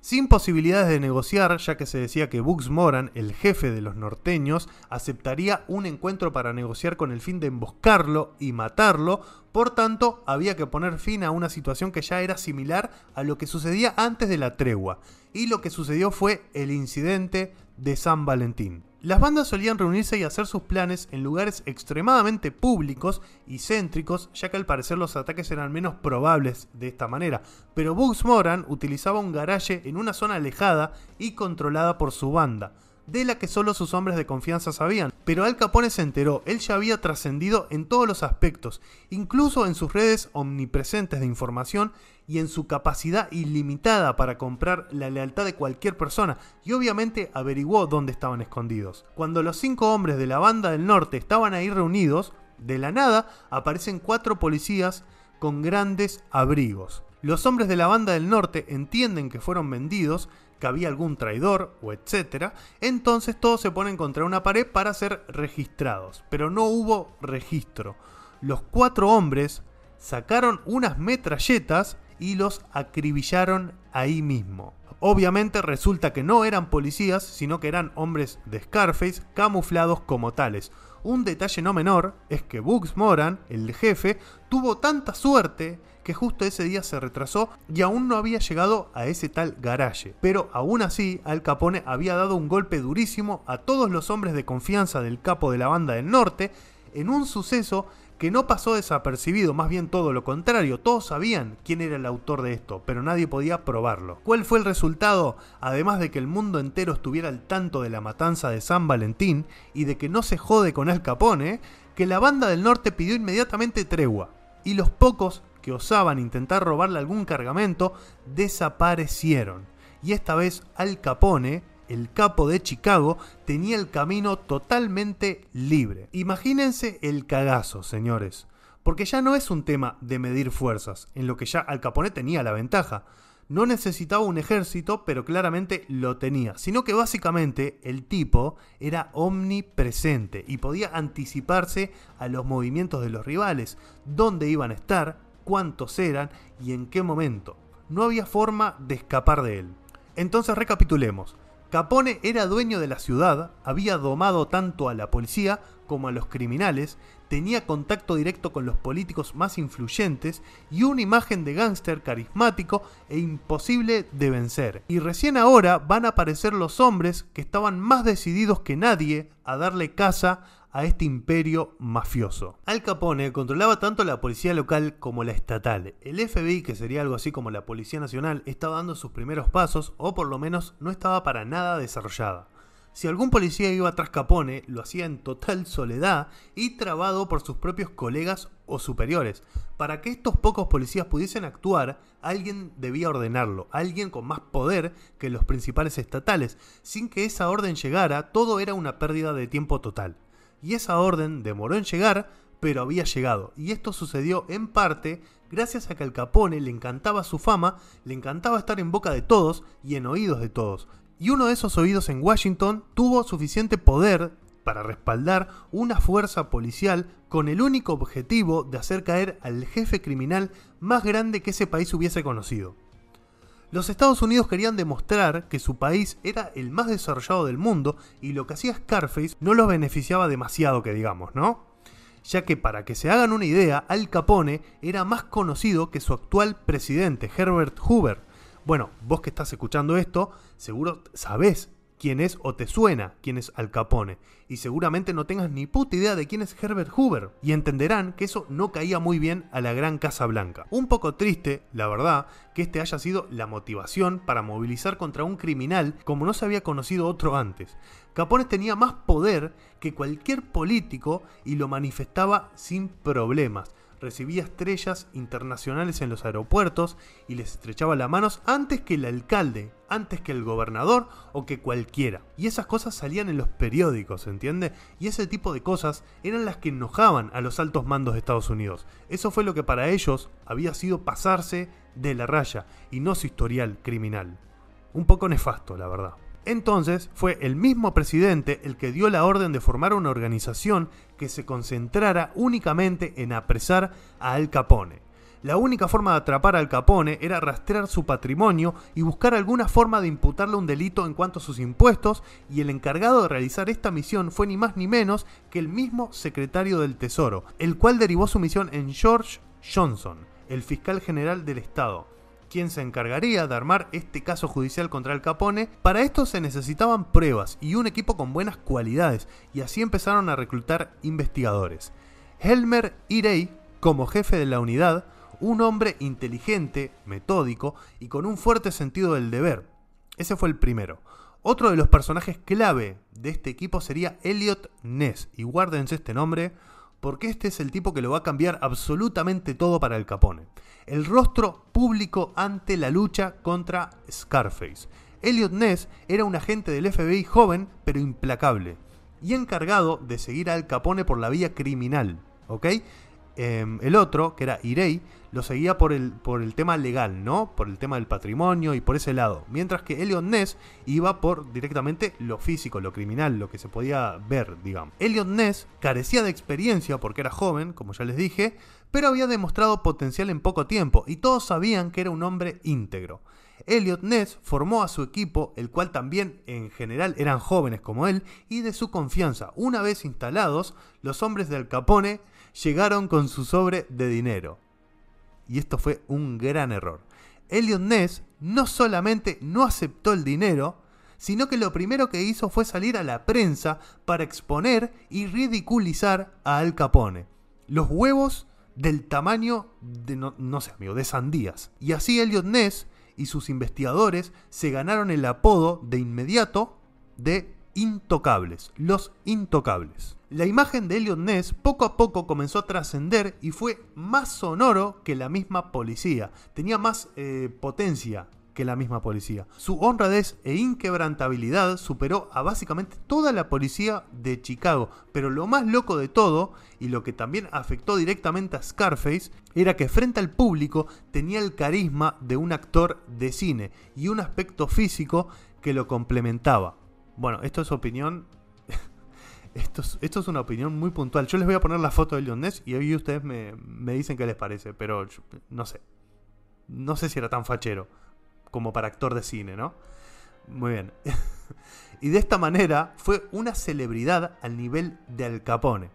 Sin posibilidades de negociar, ya que se decía que Bugs Moran, el jefe de los norteños, aceptaría un encuentro para negociar con el fin de emboscarlo y matarlo, por tanto había que poner fin a una situación que ya era similar a lo que sucedía antes de la tregua, y lo que sucedió fue el incidente de San Valentín. Las bandas solían reunirse y hacer sus planes en lugares extremadamente públicos y céntricos, ya que al parecer los ataques eran menos probables de esta manera. Pero Bugs Moran utilizaba un garaje en una zona alejada y controlada por su banda, de la que solo sus hombres de confianza sabían. Pero Al Capone se enteró, él ya había trascendido en todos los aspectos, incluso en sus redes omnipresentes de información y en su capacidad ilimitada para comprar la lealtad de cualquier persona, y obviamente averiguó dónde estaban escondidos. Cuando los cinco hombres de la banda del norte estaban ahí reunidos, de la nada aparecen cuatro policías con grandes abrigos. Los hombres de la banda del norte entienden que fueron vendidos, que había algún traidor o etcétera, entonces todos se ponen contra una pared para ser registrados, pero no hubo registro. Los cuatro hombres sacaron unas metralletas y los acribillaron ahí mismo. Obviamente resulta que no eran policías, sino que eran hombres de Scarface camuflados como tales. Un detalle no menor es que Bugs Moran, el jefe, tuvo tanta suerte que justo ese día se retrasó y aún no había llegado a ese tal garaje. Pero aún así, Al Capone había dado un golpe durísimo a todos los hombres de confianza del capo de la banda del norte en un suceso que no pasó desapercibido, más bien todo lo contrario, todos sabían quién era el autor de esto, pero nadie podía probarlo. ¿Cuál fue el resultado? Además de que el mundo entero estuviera al tanto de la matanza de San Valentín y de que no se jode con Al Capone, que la banda del norte pidió inmediatamente tregua, y los pocos que osaban intentar robarle algún cargamento desaparecieron. Y esta vez Al Capone el capo de Chicago, tenía el camino totalmente libre. Imagínense el cagazo, señores. Porque ya no es un tema de medir fuerzas, en lo que ya Al Capone tenía la ventaja. No necesitaba un ejército, pero claramente lo tenía, sino que básicamente el tipo era omnipresente y podía anticiparse a los movimientos de los rivales, dónde iban a estar, cuántos eran y en qué momento. No había forma de escapar de él. Entonces recapitulemos. Capone era dueño de la ciudad, había domado tanto a la policía como a los criminales, tenía contacto directo con los políticos más influyentes y una imagen de gángster carismático e imposible de vencer. Y recién ahora van a aparecer los hombres que estaban más decididos que nadie a darle caza a este imperio mafioso. Al Capone controlaba tanto la policía local como la estatal. El FBI, que sería algo así como la Policía Nacional, estaba dando sus primeros pasos, o por lo menos no estaba para nada desarrollada. Si algún policía iba tras Capone, lo hacía en total soledad y trabado por sus propios colegas o superiores. Para que estos pocos policías pudiesen actuar, alguien debía ordenarlo, alguien con más poder que los principales estatales. Sin que esa orden llegara, todo era una pérdida de tiempo total. Y esa orden demoró en llegar, pero había llegado. Y esto sucedió en parte gracias a que al Capone le encantaba su fama, le encantaba estar en boca de todos y en oídos de todos. Y uno de esos oídos en Washington tuvo suficiente poder para respaldar una fuerza policial con el único objetivo de hacer caer al jefe criminal más grande que ese país hubiese conocido. Los Estados Unidos querían demostrar que su país era el más desarrollado del mundo y lo que hacía Scarface no los beneficiaba demasiado que digamos, ¿no? Ya que para que se hagan una idea, Al Capone era más conocido que su actual presidente, Herbert Hoover, bueno, vos que estás escuchando esto, seguro sabés quién es o te suena quién es Al Capone. Y seguramente no tengas ni puta idea de quién es Herbert Hoover. Y entenderán que eso no caía muy bien a la Gran Casa Blanca. Un poco triste, la verdad, que este haya sido la motivación para movilizar contra un criminal como no se había conocido otro antes. Capone tenía más poder que cualquier político y lo manifestaba sin problemas recibía estrellas internacionales en los aeropuertos y les estrechaba las manos antes que el alcalde, antes que el gobernador o que cualquiera. Y esas cosas salían en los periódicos, ¿entiende? Y ese tipo de cosas eran las que enojaban a los altos mandos de Estados Unidos. Eso fue lo que para ellos había sido pasarse de la raya y no su historial criminal. Un poco nefasto, la verdad. Entonces fue el mismo presidente el que dio la orden de formar una organización que se concentrara únicamente en apresar a Al Capone. La única forma de atrapar a Al Capone era rastrear su patrimonio y buscar alguna forma de imputarle un delito en cuanto a sus impuestos, y el encargado de realizar esta misión fue ni más ni menos que el mismo secretario del Tesoro, el cual derivó su misión en George Johnson, el fiscal general del Estado quien se encargaría de armar este caso judicial contra el Capone. Para esto se necesitaban pruebas y un equipo con buenas cualidades, y así empezaron a reclutar investigadores. Helmer Irey, como jefe de la unidad, un hombre inteligente, metódico y con un fuerte sentido del deber. Ese fue el primero. Otro de los personajes clave de este equipo sería Elliot Ness, y guárdense este nombre porque este es el tipo que lo va a cambiar absolutamente todo para el Capone. El rostro público ante la lucha contra Scarface. Elliot Ness era un agente del FBI joven pero implacable y encargado de seguir al Capone por la vía criminal, ¿ok? Em, el otro, que era Irei, lo seguía por el, por el tema legal, ¿no? Por el tema del patrimonio y por ese lado. Mientras que Elliot Ness iba por directamente lo físico, lo criminal, lo que se podía ver, digamos. Elliot Ness carecía de experiencia porque era joven, como ya les dije, pero había demostrado potencial en poco tiempo y todos sabían que era un hombre íntegro. Elliot Ness formó a su equipo, el cual también en general eran jóvenes como él, y de su confianza. Una vez instalados, los hombres del Capone llegaron con su sobre de dinero. Y esto fue un gran error. Elliot Ness no solamente no aceptó el dinero, sino que lo primero que hizo fue salir a la prensa para exponer y ridiculizar a Al Capone. Los huevos del tamaño de, no, sé amigo, de sandías. Y así Elliot Ness y sus investigadores se ganaron el apodo de inmediato de intocables, los intocables. La imagen de Elliot Ness poco a poco comenzó a trascender y fue más sonoro que la misma policía, tenía más eh, potencia que la misma policía. Su honradez e inquebrantabilidad superó a básicamente toda la policía de Chicago, pero lo más loco de todo, y lo que también afectó directamente a Scarface, era que frente al público tenía el carisma de un actor de cine y un aspecto físico que lo complementaba. Bueno, esto es opinión. Esto, es, una opinión muy puntual. Yo les voy a poner la foto de Leon Ness y ahí ustedes me, me dicen qué les parece, pero no sé. No sé si era tan fachero como para actor de cine, ¿no? Muy bien. [laughs] y de esta manera fue una celebridad al nivel de Al Capone.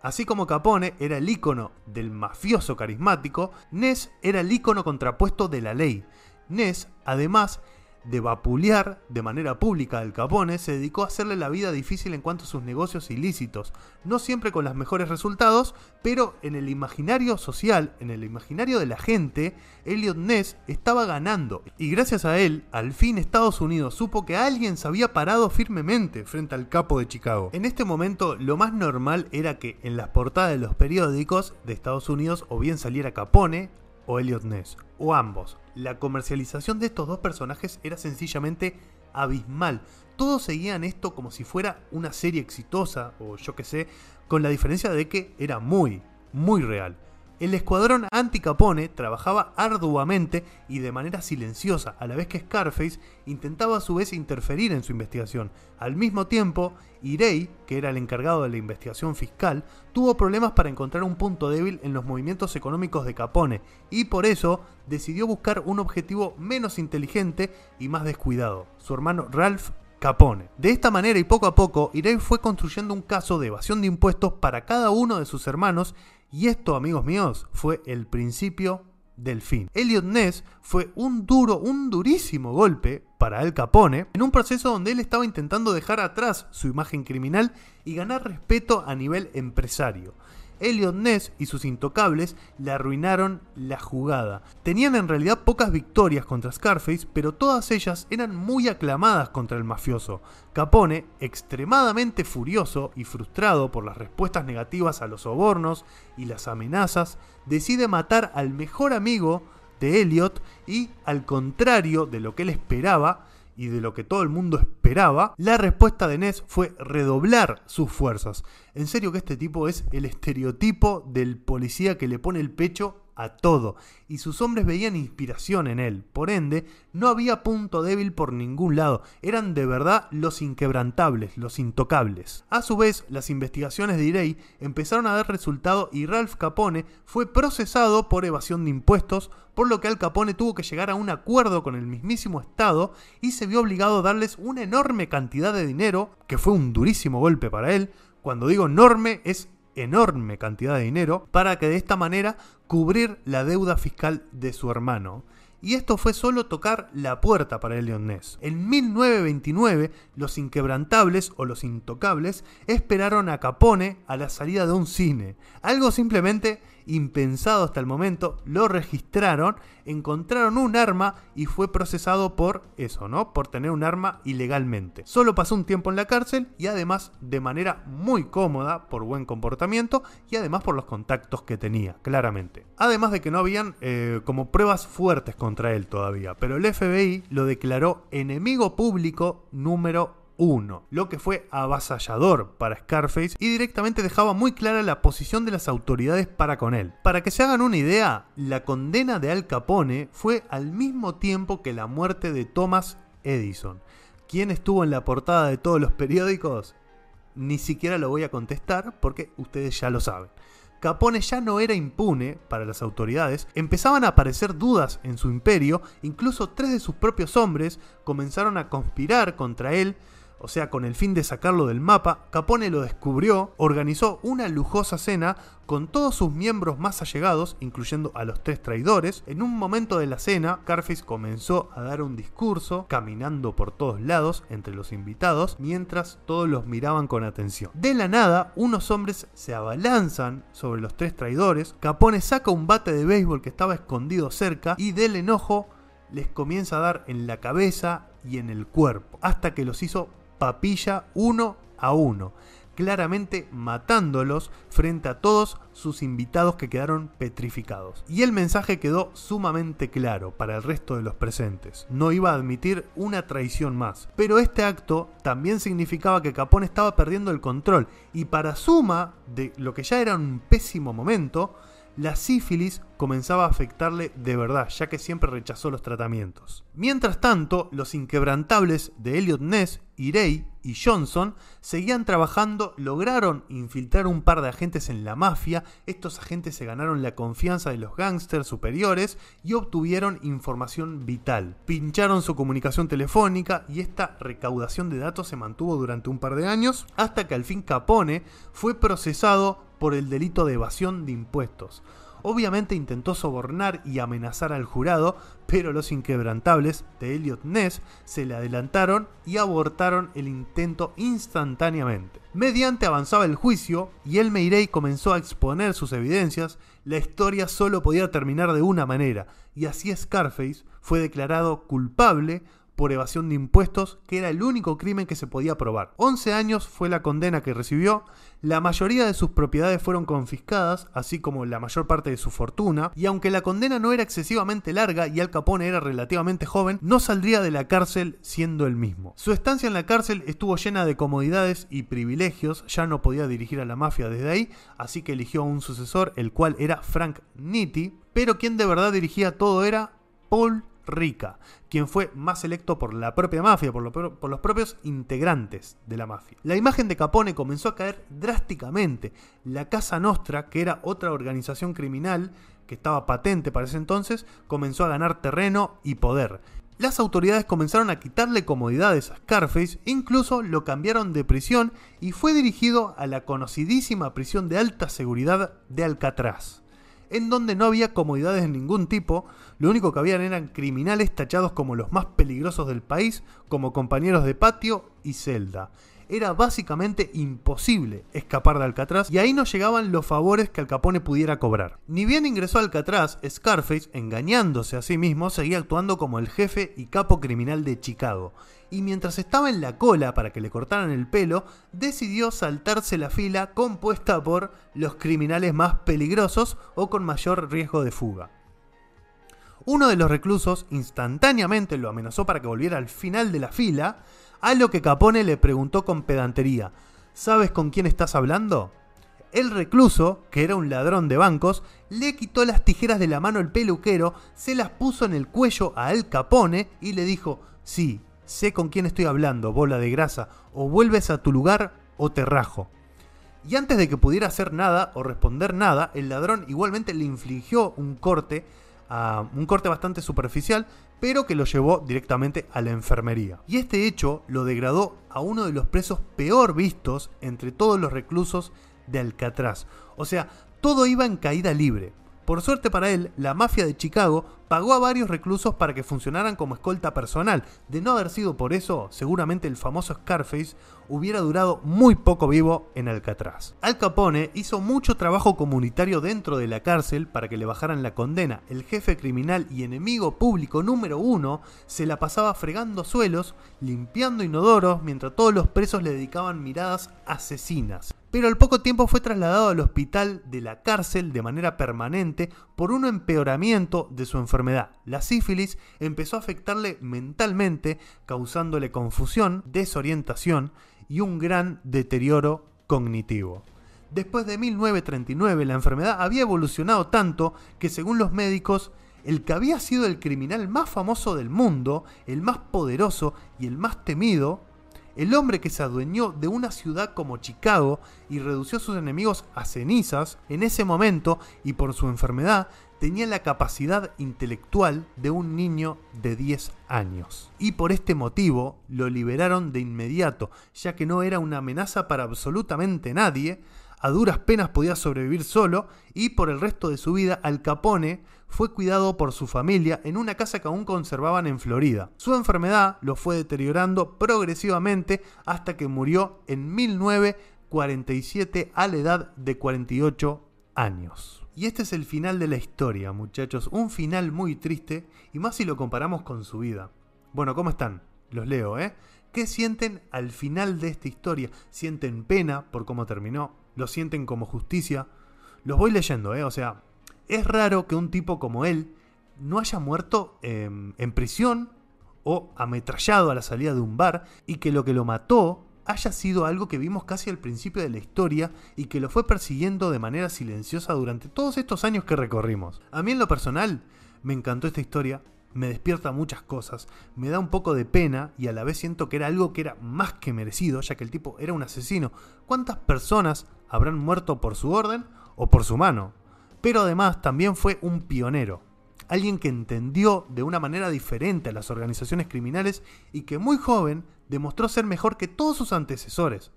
Así como Capone era el ícono del mafioso carismático, Ness era el ícono contrapuesto de la ley. Ness, además, de vapulear de manera pública al Capone, se dedicó a hacerle la vida difícil en cuanto a sus negocios ilícitos. No siempre con los mejores resultados, pero en el imaginario social, en el imaginario de la gente, Elliot Ness estaba ganando. Y gracias a él, al fin Estados Unidos supo que alguien se había parado firmemente frente al capo de Chicago. En este momento, lo más normal era que en las portadas de los periódicos de Estados Unidos o bien saliera Capone o Elliot Ness, o ambos. La comercialización de estos dos personajes era sencillamente abismal. Todos seguían esto como si fuera una serie exitosa, o yo qué sé, con la diferencia de que era muy, muy real. El escuadrón anti-Capone trabajaba arduamente y de manera silenciosa, a la vez que Scarface intentaba a su vez interferir en su investigación. Al mismo tiempo, Irei, que era el encargado de la investigación fiscal, tuvo problemas para encontrar un punto débil en los movimientos económicos de Capone y por eso decidió buscar un objetivo menos inteligente y más descuidado, su hermano Ralph Capone. De esta manera y poco a poco, Irei fue construyendo un caso de evasión de impuestos para cada uno de sus hermanos y esto, amigos míos, fue el principio del fin. Elliot Ness fue un duro, un durísimo golpe para Al Capone en un proceso donde él estaba intentando dejar atrás su imagen criminal y ganar respeto a nivel empresario. Elliot Ness y sus intocables le arruinaron la jugada. Tenían en realidad pocas victorias contra Scarface, pero todas ellas eran muy aclamadas contra el mafioso. Capone, extremadamente furioso y frustrado por las respuestas negativas a los sobornos y las amenazas, decide matar al mejor amigo de Elliot y, al contrario de lo que él esperaba, y de lo que todo el mundo esperaba, la respuesta de Ness fue redoblar sus fuerzas. En serio que este tipo es el estereotipo del policía que le pone el pecho a todo, y sus hombres veían inspiración en él. Por ende, no había punto débil por ningún lado, eran de verdad los inquebrantables, los intocables. A su vez, las investigaciones de Irei empezaron a dar resultado y Ralph Capone fue procesado por evasión de impuestos, por lo que Al Capone tuvo que llegar a un acuerdo con el mismísimo Estado y se vio obligado a darles una enorme cantidad de dinero, que fue un durísimo golpe para él. Cuando digo enorme es enorme cantidad de dinero para que de esta manera cubrir la deuda fiscal de su hermano. Y esto fue solo tocar la puerta para el Ness. En 1929, los inquebrantables o los intocables esperaron a Capone a la salida de un cine. Algo simplemente impensado hasta el momento, lo registraron, encontraron un arma y fue procesado por eso, ¿no? Por tener un arma ilegalmente. Solo pasó un tiempo en la cárcel y además de manera muy cómoda por buen comportamiento y además por los contactos que tenía, claramente. Además de que no habían eh, como pruebas fuertes contra él todavía, pero el FBI lo declaró enemigo público número lo que fue avasallador para Scarface y directamente dejaba muy clara la posición de las autoridades para con él. Para que se hagan una idea, la condena de Al Capone fue al mismo tiempo que la muerte de Thomas Edison. ¿Quién estuvo en la portada de todos los periódicos? Ni siquiera lo voy a contestar porque ustedes ya lo saben. Capone ya no era impune para las autoridades, empezaban a aparecer dudas en su imperio, incluso tres de sus propios hombres comenzaron a conspirar contra él, o sea, con el fin de sacarlo del mapa, Capone lo descubrió, organizó una lujosa cena con todos sus miembros más allegados, incluyendo a los tres traidores. En un momento de la cena, Carface comenzó a dar un discurso, caminando por todos lados entre los invitados, mientras todos los miraban con atención. De la nada, unos hombres se abalanzan sobre los tres traidores, Capone saca un bate de béisbol que estaba escondido cerca y del enojo les comienza a dar en la cabeza y en el cuerpo, hasta que los hizo papilla uno a uno, claramente matándolos frente a todos sus invitados que quedaron petrificados. Y el mensaje quedó sumamente claro para el resto de los presentes. No iba a admitir una traición más. Pero este acto también significaba que Capone estaba perdiendo el control y para suma de lo que ya era un pésimo momento, la sífilis comenzaba a afectarle de verdad, ya que siempre rechazó los tratamientos. Mientras tanto, los inquebrantables de Elliot Ness, Irey y Johnson seguían trabajando, lograron infiltrar un par de agentes en la mafia, estos agentes se ganaron la confianza de los gángsters superiores y obtuvieron información vital. Pincharon su comunicación telefónica y esta recaudación de datos se mantuvo durante un par de años hasta que al fin Capone fue procesado por el delito de evasión de impuestos. Obviamente intentó sobornar y amenazar al jurado, pero los inquebrantables de Elliot Ness se le adelantaron y abortaron el intento instantáneamente. Mediante avanzaba el juicio y el Meirey comenzó a exponer sus evidencias, la historia solo podía terminar de una manera, y así Scarface fue declarado culpable por evasión de impuestos, que era el único crimen que se podía probar. 11 años fue la condena que recibió, la mayoría de sus propiedades fueron confiscadas, así como la mayor parte de su fortuna, y aunque la condena no era excesivamente larga y Al Capone era relativamente joven, no saldría de la cárcel siendo el mismo. Su estancia en la cárcel estuvo llena de comodidades y privilegios, ya no podía dirigir a la mafia desde ahí, así que eligió a un sucesor, el cual era Frank Nitti, pero quien de verdad dirigía todo era Paul Rica, quien fue más electo por la propia mafia, por, por, los propios integrantes de la mafia. La imagen de Capone comenzó a caer drásticamente. La Casa Nostra, que era otra organización criminal que estaba patente para ese entonces, comenzó a ganar terreno y poder. Las autoridades comenzaron a quitarle comodidades a Scarface, incluso lo cambiaron de prisión y fue dirigido a la conocidísima prisión de alta seguridad de Alcatraz en donde no había comodidades de ningún tipo, lo único que habían eran criminales tachados como los más peligrosos del país, como compañeros de patio y celda. Era básicamente imposible escapar de Alcatraz y ahí no llegaban los favores que Al Capone pudiera cobrar. Ni bien ingresó a Alcatraz, Scarface, engañándose a sí mismo, seguía actuando como el jefe y capo criminal de Chicago, y mientras estaba en la cola para que le cortaran el pelo, decidió saltarse la fila compuesta por los criminales más peligrosos o con mayor riesgo de fuga. Uno de los reclusos instantáneamente lo amenazó para que volviera al final de la fila, a lo que Capone le preguntó con pedantería, ¿sabes con quién estás hablando? El recluso, que era un ladrón de bancos, le quitó las tijeras de la mano al peluquero, se las puso en el cuello a Al Capone y le dijo, sí, sé con quién estoy hablando, bola de grasa, o vuelves a tu lugar o te rajo. Y antes de que pudiera hacer nada o responder nada, el ladrón igualmente le infligió un corte, un corte bastante superficial, pero que lo llevó directamente a la enfermería. Y este hecho lo degradó a uno de los presos peor vistos entre todos los reclusos de Alcatraz. O sea, todo iba en caída libre. Por suerte para él, la mafia de Chicago pagó a varios reclusos para que funcionaran como escolta personal. De no haber sido por eso, seguramente el famoso Scarface hubiera durado muy poco vivo en Alcatraz. Al Capone hizo mucho trabajo comunitario dentro de la cárcel para que le bajaran la condena. El jefe criminal y enemigo público número uno se la pasaba fregando suelos, limpiando inodoros, mientras todos los presos le dedicaban miradas asesinas pero al poco tiempo fue trasladado al hospital de la cárcel de manera permanente por un empeoramiento de su enfermedad. La sífilis empezó a afectarle mentalmente, causándole confusión, desorientación y un gran deterioro cognitivo. Después de 1939 la enfermedad había evolucionado tanto que según los médicos el que había sido el criminal más famoso del mundo, el más poderoso y el más temido, el hombre que se adueñó de una ciudad como Chicago y redució a sus enemigos a cenizas, en ese momento y por su enfermedad, tenía la capacidad intelectual de un niño de 10 años. Y por este motivo lo liberaron de inmediato, ya que no era una amenaza para absolutamente nadie, a duras penas podía sobrevivir solo y por el resto de su vida Al Capone fue cuidado por su familia en una casa que aún conservaban en Florida. Su enfermedad lo fue deteriorando progresivamente hasta que murió en 1947 a la edad de 48 años. Y este es el final de la historia, muchachos, un final muy triste y más si lo comparamos con su vida. Bueno, ¿cómo están? Los leo, ¿eh? ¿Qué sienten al final de esta historia? ¿Sienten pena por cómo terminó? ¿Lo sienten como justicia? Los voy leyendo, ¿eh? O sea, es raro que un tipo como él no haya muerto em, en prisión o ametrallado a la salida de un bar y que lo que lo mató haya sido algo que vimos casi al principio de la historia y que lo fue persiguiendo de manera silenciosa durante todos estos años que recorrimos. A mí en lo personal me encantó esta historia, me despierta muchas cosas, me da un poco de pena y a la vez siento que era algo que era más que merecido, ya que el tipo era un asesino. ¿Cuántas personas habrán muerto por su orden o por su mano? Pero además también fue un pionero, alguien que entendió de una manera diferente a las organizaciones criminales y que muy joven demostró ser mejor que todos sus antecesores.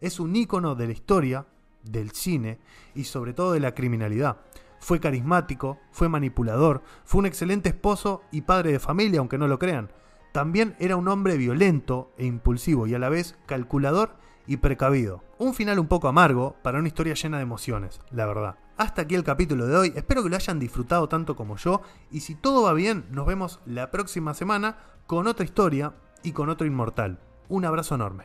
Es un ícono de la historia, del cine y sobre todo de la criminalidad Fue carismático, fue manipulador, fue un excelente esposo y padre de familia, aunque no lo crean. También era un hombre violento e impulsivo y a la vez calculador y precavido. Un final un poco amargo para una historia llena de emociones, la verdad. Hasta aquí el capítulo de hoy, espero que lo hayan disfrutado tanto como yo y si todo va bien nos vemos la próxima semana con otra historia y con otro inmortal. Un abrazo enorme.